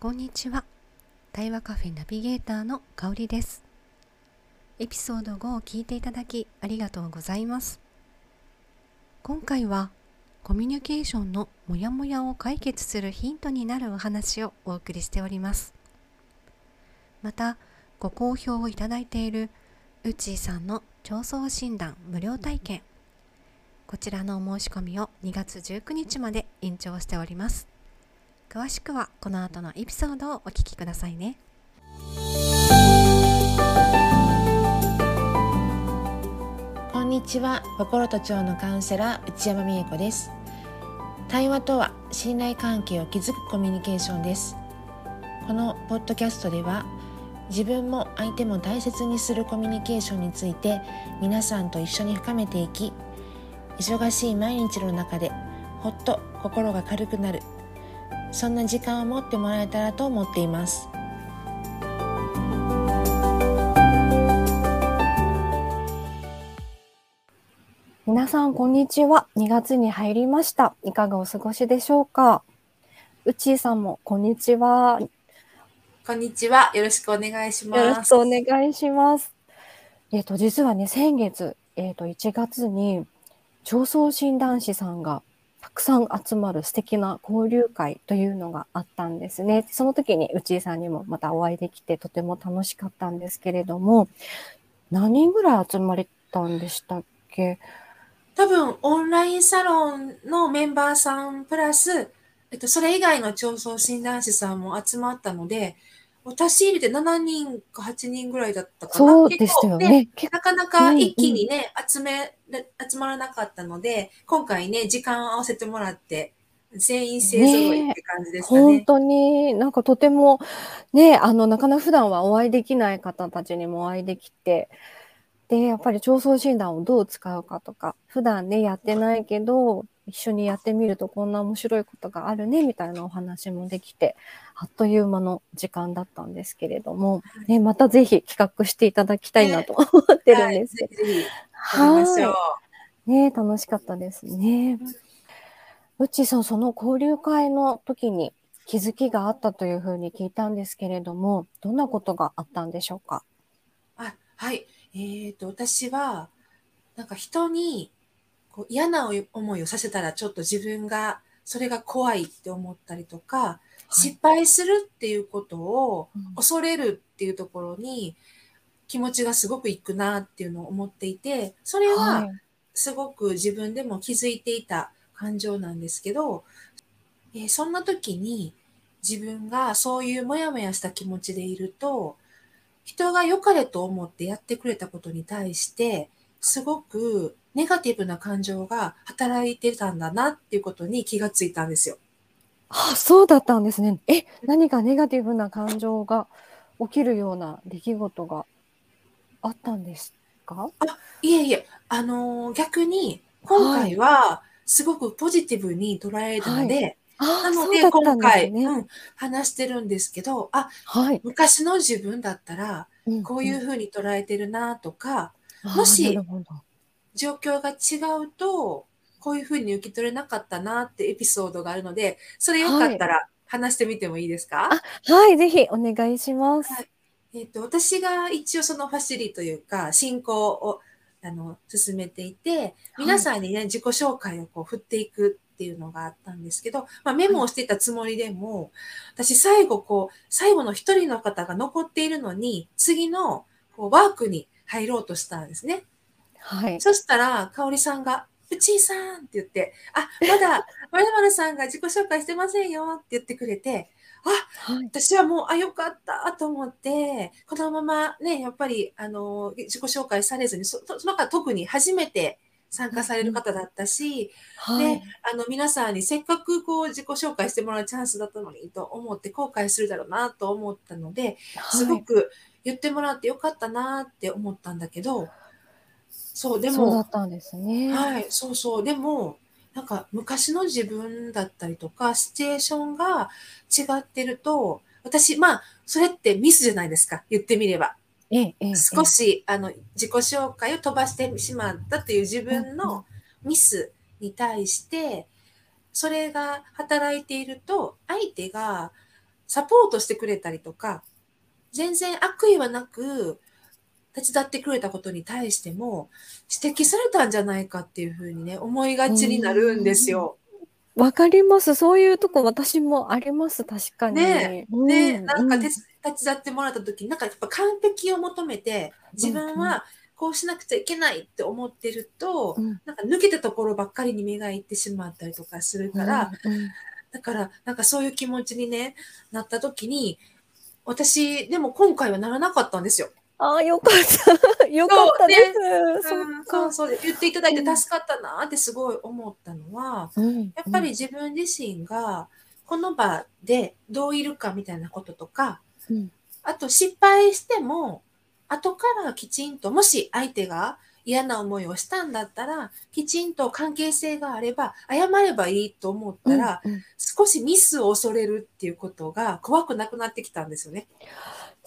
こんにちは。対話カフェナビゲーターの香りです。エピソード5を聞いていただきありがとうございます。今回はコミュニケーションのモヤモヤを解決するヒントになるお話をお送りしております。また、ご好評をいただいているうちーさんの調創診断無料体験こちらのお申し込みを2月19日まで延長しております。詳しくはこの後のエピソードをお聞きくださいね。こんにちは。心と腸のカウンセラー内山美恵子です。対話とは信頼関係を築くコミュニケーションです。このポッドキャストでは自分も相手も大切にするコミュニケーションについて皆さんと一緒に深めていき忙しい毎日の中でほっと心が軽くなるそんな時間を持ってもらえたらと思っています。皆さんこんにちは。2月に入りました。いかがお過ごしでしょうか？うちーさんもこんにちは。こんにちは。よろしくお願いします。よろしくお願いします。えっ、ー、と実はね先月えっ、ー、と1月に調創診断士さんがたくさん集まる素敵な交流会というのがあったんですね。その時に内井さんにもまたお会いできてとても楽しかったんですけれども、何人ぐらい集まれたんでしたっけ？多分オンラインサロンのメンバーさんプラス、えっと、それ以外の調創診断士さんも集まったので、私入れて7人か8人ぐらいだったかな。そうでしたよね。なかなか一気にね、うんうん、集め、集まらなかったので、今回ね、時間を合わせてもらって、全員勢揃いって感じですね。本当になんかとても、ね、あの、なかなか普段はお会いできない方たちにもお会いできて、で、やっぱり調創診断をどう使うかとか、普段ね、やってないけど、一緒にやってみるとこんな面白いことがあるねみたいなお話もできてあっという間の時間だったんですけれども、ね、またぜひ企画していただきたいなと思ってるんですけど。はい。ね、楽しかったですね。うっちーさん、その交流会の時に気づきがあったというふうに聞いたんですけれども、どんなことがあったんでしょうか？あはい。えっ、ー、と、私は、なんか人にこう嫌な思いをさせたらちょっと自分がそれが怖いって思ったりとか、はい、失敗するっていうことを恐れるっていうところに気持ちがすごくいくなっていうのを思っていて、それはすごく自分でも気づいていた感情なんですけど、えー、そんな時に自分がそういうモヤモヤした気持ちでいると、人が良かれと思ってやってくれたことに対して、すごくネガティブな感情が働いてたんだなっていうことに気がついたんですよ。あ、そうだったんですね。え、何かネガティブな感情が起きるような出来事があったんですか？あ、いえいえ、あのー、逆に今回はすごくポジティブに捉えたので、はい。なので、今回、ね、うん、話してるんですけど、あ、はい、昔の自分だったら、こういうふうに捉えてるなとか、うんうん、もし、状況が違うと、こういうふうに受け取れなかったなってエピソードがあるので、それよかったら話してみてもいいですか、はい、はい、ぜひお願いします。はい、えっ、ー、と、私が一応そのファシリというか、進行をあの進めていて、皆さんにね、はい、自己紹介をこう振っていくっていうのがあったんですけど、まあ、メモをしていたつもりでも、私最後こう、最後の一人の方が残っているのに、次のこうワークに入ろうとしたんですね。はい。そしたら、かおりさんが、うちーさんって言って、あ、まだ、まるまるさんが自己紹介してませんよって言ってくれて、あ、はい、私はもう、あ、よかったと思って、このままね、やっぱり、あの、自己紹介されずに、そその方特に初めて参加される方だったし、うんはい、で、あの、皆さんにせっかくこう、自己紹介してもらうチャンスだったのにと思って後悔するだろうなと思ったので、すごく言ってもらってよかったなって思ったんだけど、そう、でそうだもったんですね。はい、そうそう。でも、なんか昔の自分だったりとか、シチュエーションが違ってると、私、まあ、それってミスじゃないですか、言ってみれば。ええ、ええ、少し、あの、自己紹介を飛ばしてしまったという自分のミスに対して、それが働いていると、相手がサポートしてくれたりとか、全然悪意はなく、手伝ってくれたことに対しても、指摘されたんじゃないかっていうふうにね、思いがちになるんですよ。わかります。そういうとこ私もあります、確かに。ねうん。で、なんか手うん。手伝ってもらった時に、なんかやっぱ完璧を求めて、自分はこうしなくちゃいけないって思ってると、うん。なんか抜けたところばっかりに目がいってしまったりとかするから、うん。だから、なんかそういう気持ちにね、なった時に、私、でも今回はならなかったんですよ。ああ、よかった。よかったです。そうんっか。そうそ言っていただいて助かったなってすごい思ったのは、うんやっぱり自分自身がこの場でどういるかみたいなこととか、うんあと失敗しても、後からきちんと、もし相手が嫌な思いをしたんだったら、きちんと関係性があれば、謝ればいいと思ったら、うんうん少しミスを恐れるっていうことが怖くなくなってきたんですよね。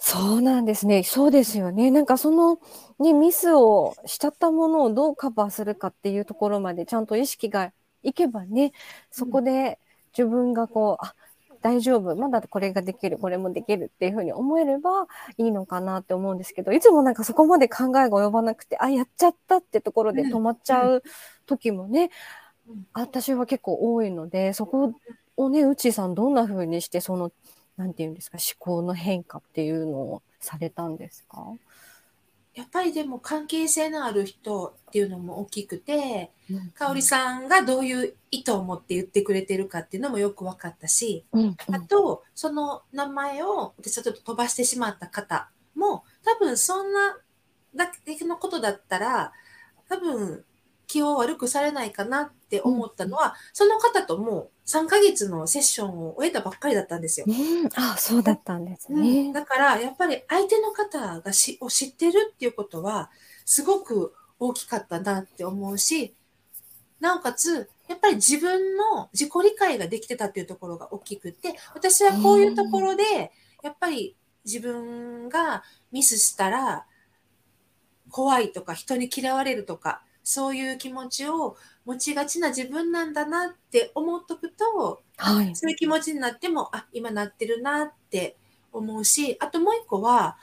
そうなんですね。そうですよね。なんかその、ね、ミスをしちゃったものをどうカバーするかっていうところまでちゃんと意識がいけばね、そこで自分がこう、あ、大丈夫。まだこれができる、これもできるっていうふうに思えればいいのかなって思うんですけど、いつもなんかそこまで考えが及ばなくて、あ、やっちゃったってところで止まっちゃう時もね、うん私は結構多いので、そこをね、うちさんどんな風にしてそのなんていうんですか、思考の変化っていうのをされたんですか？やっぱりでも関係性のある人っていうのも大きくて、かおりん。さんがどういう意図を持って言ってくれてるかっていうのもよく分かったし、うん、あと、その名前を私はちょっと飛ばしてしまった方も、多分そんなだけのことだったら、多分気を悪くされないかなって思ったのは、その方ともう3ヶ月のセッションを終えたばっかりだったんですよ。うん、あ、そうだったんですうんね。だから、やっぱり相手の方がしを知ってるっていうことは、すごく大きかったなって思うし、なおかつ、やっぱり自分の自己理解ができてたっていうところが大きくて、私はこういうところで、やっぱり自分がミスしたら、怖いとか人に嫌われるとか、そういう気持ちを持ちがちな自分なんだなって思っとくと、はい。そういう気持ちになっても、あ、今なってるなって思うし、あともう一個は、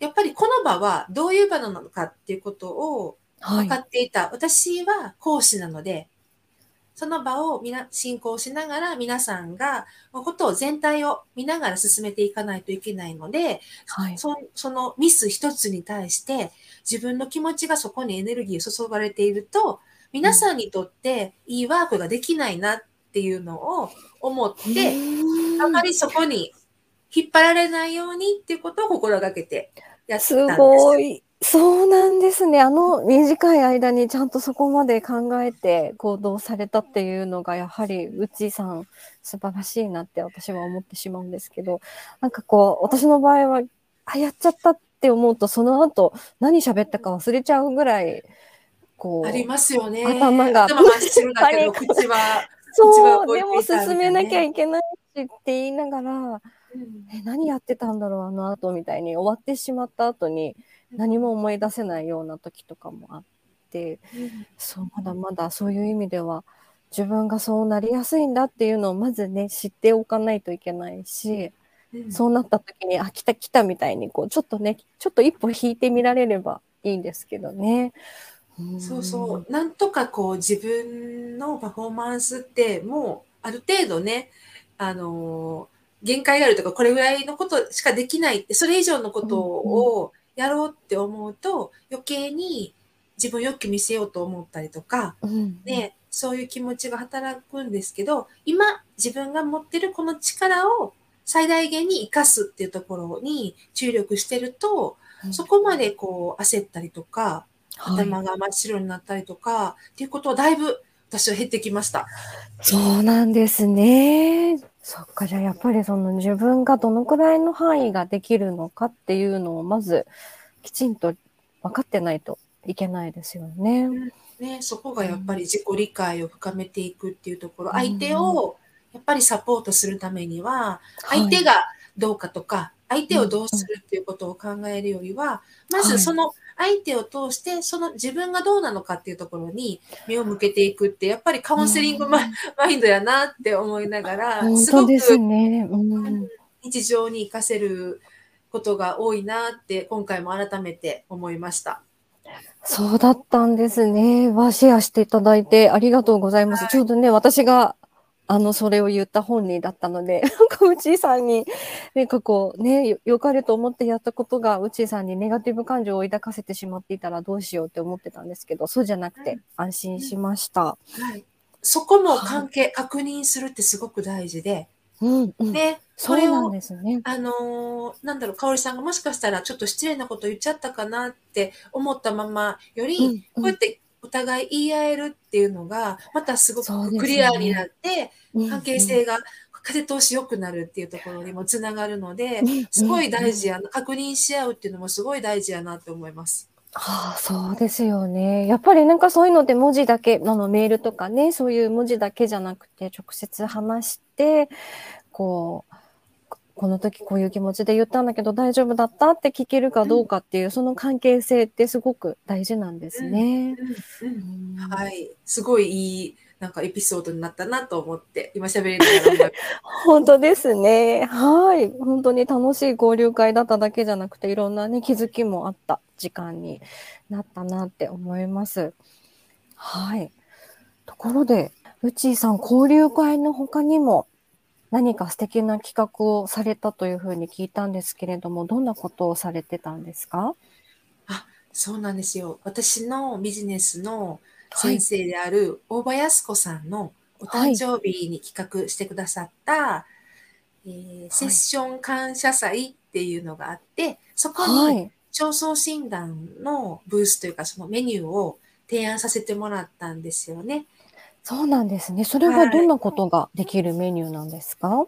やっぱりこの場はどういう場なのかっていうことをはい分か。っていた。私は講師なので、その場をみな進行しながら皆さんが、ことを全体を見ながら進めていかないといけないので、はい。そそのミス一つに対して自分の気持ちがそこにエネルギーを注がれていると、皆さんにとっていいワークができないなっていうのを思って、あまりそこに引っ張られないようにっていうことを心がけてやってたすんです。ごい。そうなんですね。あの短い間にちゃんとそこまで考えて行動されたっていうのが、やはりうちさん素晴らしいなって私は思ってしまうんですけど、なんかこう、私の場合は、あ、やっちゃったって思うと、その後何喋ったか忘れちゃうぐらい、こう、ありますよね。頭が頭真っ白だけど、口は。そう、でも進めなきゃいけないしって言いながら、うんえ、何やってたんだろう、あの後みたいに終わってしまった後に何も思い出せないような時とかもあって、そう、まだまだそういう意味では自分がそうなりやすいんだっていうのをまずね、知っておかないといけないし、うんそうなった時に、あ、来た来たみたいに、こう、ちょっとね、ちょっと一歩引いてみられればいいんですけどね。んそうそう。なんとかこう自分のパフォーマンスってもうある程度ね、あのー限界があるとか、これぐらいのことしかできないって、それ以上のことをやろうって思うと、余計に自分をよく見せようと思ったりとか、うん、ね、そういう気持ちが働くんですけど、今自分が持ってるこの力を最大限に活かすっていうところに注力してると、うん。そこまでこう焦ったりとか、はい。頭が真っ白になったりとか、っていうことはだいぶ私は減ってきました。そうなんですね。そっか、じゃあやっぱりその自分がどのくらいの範囲ができるのかっていうのをまずきちんと分かってないといけないですよね。ね、そこがやっぱり自己理解を深めていくっていうところ、うん相手をやっぱりサポートするためには、はい相手がどうかとか、相手をどうするっていうことを考えるよりは、まはいずその相手を通して、その自分がどうなのかっていうところに目を向けていくって、やっぱりカウンセリングマ,、マインドやなって思いながら、本すごく当ですね。うん。日常に活かせることが多いなって今回も改めて思いました。そうだったんですね。は、シェアしていただいてありがとうございます。はいちょうどね、私が、あの、それを言った本人だったので、なんか、うちーさんに、なんかこう、ね、よよかれと思ってやったことが、うちーさんにネガティブ感情を抱かせてしまっていたらどうしようって思ってたんですけど、そうじゃなくてうん安心しました。はい。そこも関係、確認するってすごく大事で、うん、うん。で、そうなんこれを、ですね。あのーなんだろう、かおりさんがもしかしたらちょっと失礼なこと言っちゃったかなって思ったままより、うんうんこうやってお互い言い合えるっていうのが、またすごくクリアになって、うん関係性が風通し良くなるっていうところにもつながるのですごい大事やな、確認し合うっていうのもすごい大事やなって思います。はあ、そうですよね。やっぱりなんかそういうのって文字だけ、あのメールとかね、そういう文字だけじゃなくて、直接話して、こう、この時こういう気持ちで言ったんだけど大丈夫だったって聞けるかどうかっていう、その関係性ってすごく大事なんですね。はい。すごいいい、なんかエピソードになったなと思って、今喋りながら。本当ですね。はい。本当に楽しい交流会だっただけじゃなくて、いろんなね、気づきもあった時間になったなって思います。はい。ところで、うちーさん、交流会の他にも何か素敵な企画をされたというふうに聞いたんですけれども、どんなことをされてたんですか？そうなんですよ。私のビジネスのはい先。生である大場康子さんのお誕生日に企画してくださった、えーセッション感謝祭っていうのがあって、そこにはい。調創診断のブースというかそのメニューを提案させてもらったんですよね。そうなんですね。それはどんなことができるメニューなんですか？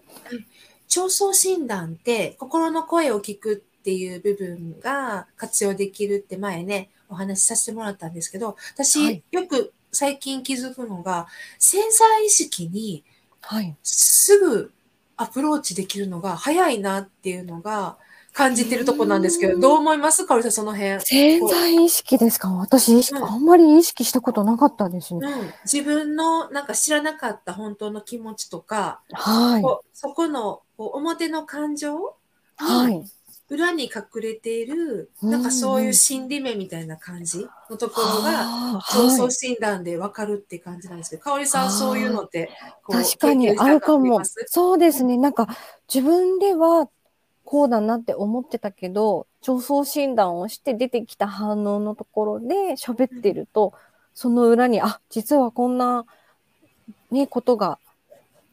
調創診断って心の声を聞くっていう部分が活用できるって前ね、お話しさせてもらったんですけど、私、はいよく最近気づくのが、潜在意識にはい。すぐアプローチできるのが早いなっていうのが感じてるとこなんですけど、うんどう思います？かおりさん、その辺。潜在意識ですか？私意識、うんあんまり意識したことなかったですね。うん、自分のなんか知らなかった本当の気持ちとか、はい。そこの表の感情はい。裏に隠れている、うんなんかそういう心理面みたいな感じのところが、あー調はい創診断でわかるって感じなんですけど、かおりさん、そういうのって、確かにあるかも。そうですね。なんか自分ではこうだなって思ってたけど、調創診断をして出てきた反応のところで喋ってると、その裏に、あ、実はこんなね、ことが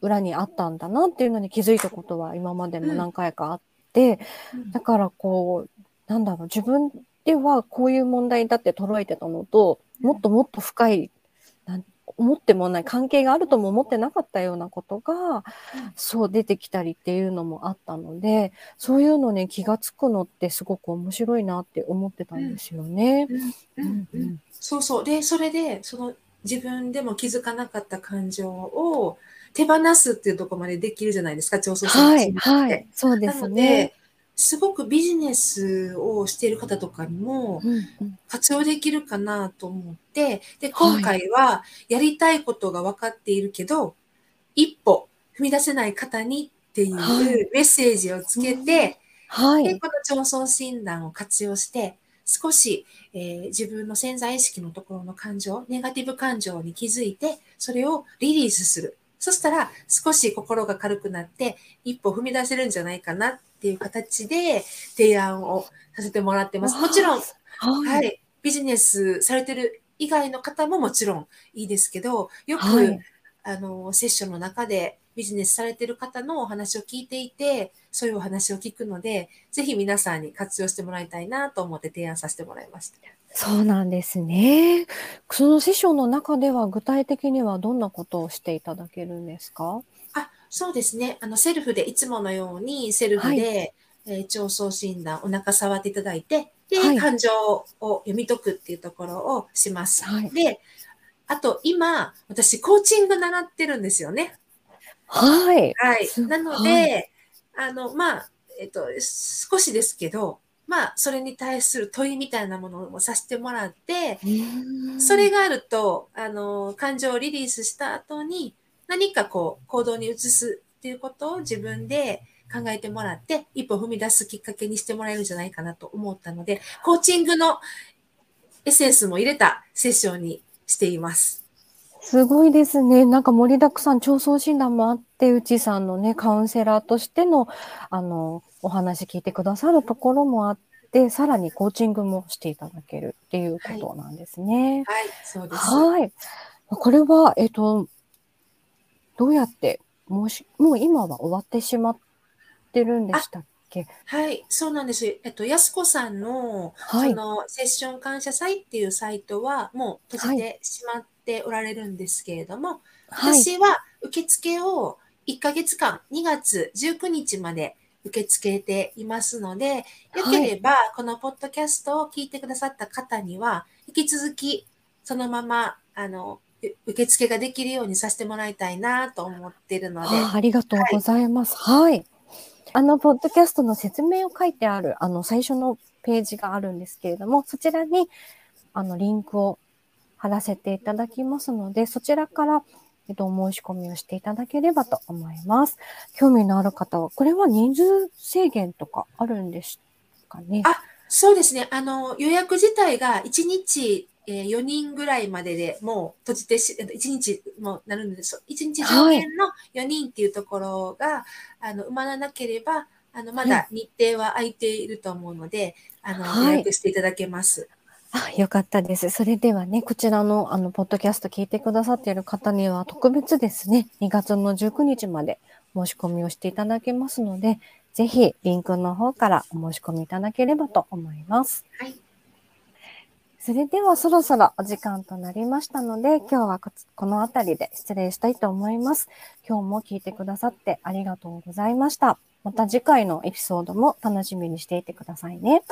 裏にあったんだなっていうのに気づいたことは今までも何回かあって、うん。だからこう、なんだろう、自分ではこういう問題だって捉えてたのと、もっともっと深い、なん思ってもない関係があるとも思ってなかったようなことが、そう出てきたりっていうのもあったので、そういうのに気がつくのってすごく面白いなって思ってたんですよね。うんうんうんそうそう。で、それで、その自分でも気づかなかった感情を手放すっていうところまでできるじゃないですか、調創診はい、はい、そうですねで。、すごくビジネスをしている方とかにも活用できるかなと思って、で、はい。今回はやりたいことが分かっているけど、一歩踏み出せない方にっていうはい。メッセージをつけて、で、はい、この調創診断を活用して、少し、えー自分の潜在意識のところの感情、ネガティブ感情に気づいて、それをリリースする。そしたら、少し心が軽くなって、一歩踏み出せるんじゃないかなっていう形で提案をさせてもらってます。もちろん、はい、はい、ビジネスされてる以外の方ももちろんいいですけど、よく、はいあの、セッションの中でビジネスされてる方のお話を聞いていて、そういうお話を聞くので、ぜひ皆さんに活用してもらいたいなと思って提案させてもらいました。そうなんですね。そのセッションの中では具体的にはどんなことをしていただけるんですか？あ、そうですね。あの、セルフで、いつものようにセルフで、えー調創診断、お腹触っていただいて、で、はい感情を読み解くっていうところをします。はいで、あと今、私、コーチング習ってるんですよね。はい。はいす。なので、あの、まあ、えっと、少しですけど、まあ、それに対する問いみたいなものもさせてもらって、それが、があると、あの、感情をリリースした後に、何かこう、行動に移すっていうことを自分で考えてもらって、一歩踏み出すきっかけにしてもらえるんじゃないかなと思ったので、コーチングのエッセンスも入れたセッションにしています。すごいですね。なんか盛りだくさん、調創診断もあって、うちさんのね、カウンセラーとしての、あの、お話聞いてくださるところもあって、さらにコーチングもしていただけるっていうことなんですね。はい、そうです。はい。これは、えっと、どうやって、もうし、もう今は終わってしまってるんでしたっけ？はい、そうなんです。えっと、やすこさんの、はいその、セッション感謝祭っていうサイトは、もう閉じてしまっておられるんですけれども、はい。私は受付を1ヶ月間、2月19日まで受け付けていますので、よければ、このポッドキャストを聞いてくださった方には、引き続き、そのまま、あの、う受付ができるようにさせてもらいたいなと思っているので、あありがとうございます。はい。あの、ポッドキャストの説明を書いてある、あの、最初のページがあるんですけれども、そちらに、あの、リンクを貼らせていただきますので、そちらから、えっと、お申し込みをしていただければと思います。興味のある方は、これは人数制限とかあるんですかね？あそうですね。あの、予約自体が1日、えー4人ぐらいまででもう閉じてし、1日もなるんです。1日上限の4人っていうところが、あの、埋まらなければ、あの、まはだ日程は空いていると思うので、あの、はい予約していただけます。あ、よかったです。それではね、こちらの、あの、ポッドキャスト聞いてくださっている方には、特別ですね、2月の19日まで申し込みをしていただけますので、ぜひ、リンクの方からお申し込みいただければと思います。はい。それでは、そろそろお時間となりましたので、今日はこつこの辺りで失礼したいと思います。今日も聞いてくださってありがとうございました。また次回のエピソードも楽しみにしていてくださいね。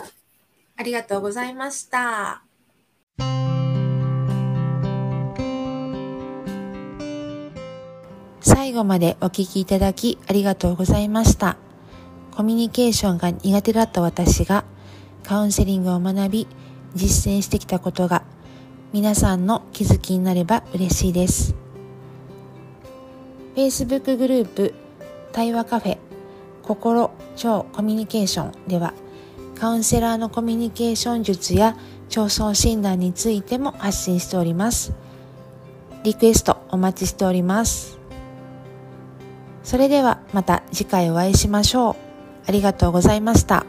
ありがとうございました。最後までお聞きいただきありがとうございました。コミュニケーションが苦手だった私がカウンセリングを学び実践してきたことが皆さんの気づきになれば嬉しいです。Facebook グループ対話カフェ心超コミュニケーションではカウンセラーのコミュニケーション術や調創診断についても発信しております。リクエストお待ちしております。それではまた次回お会いしましょう。ありがとうございました。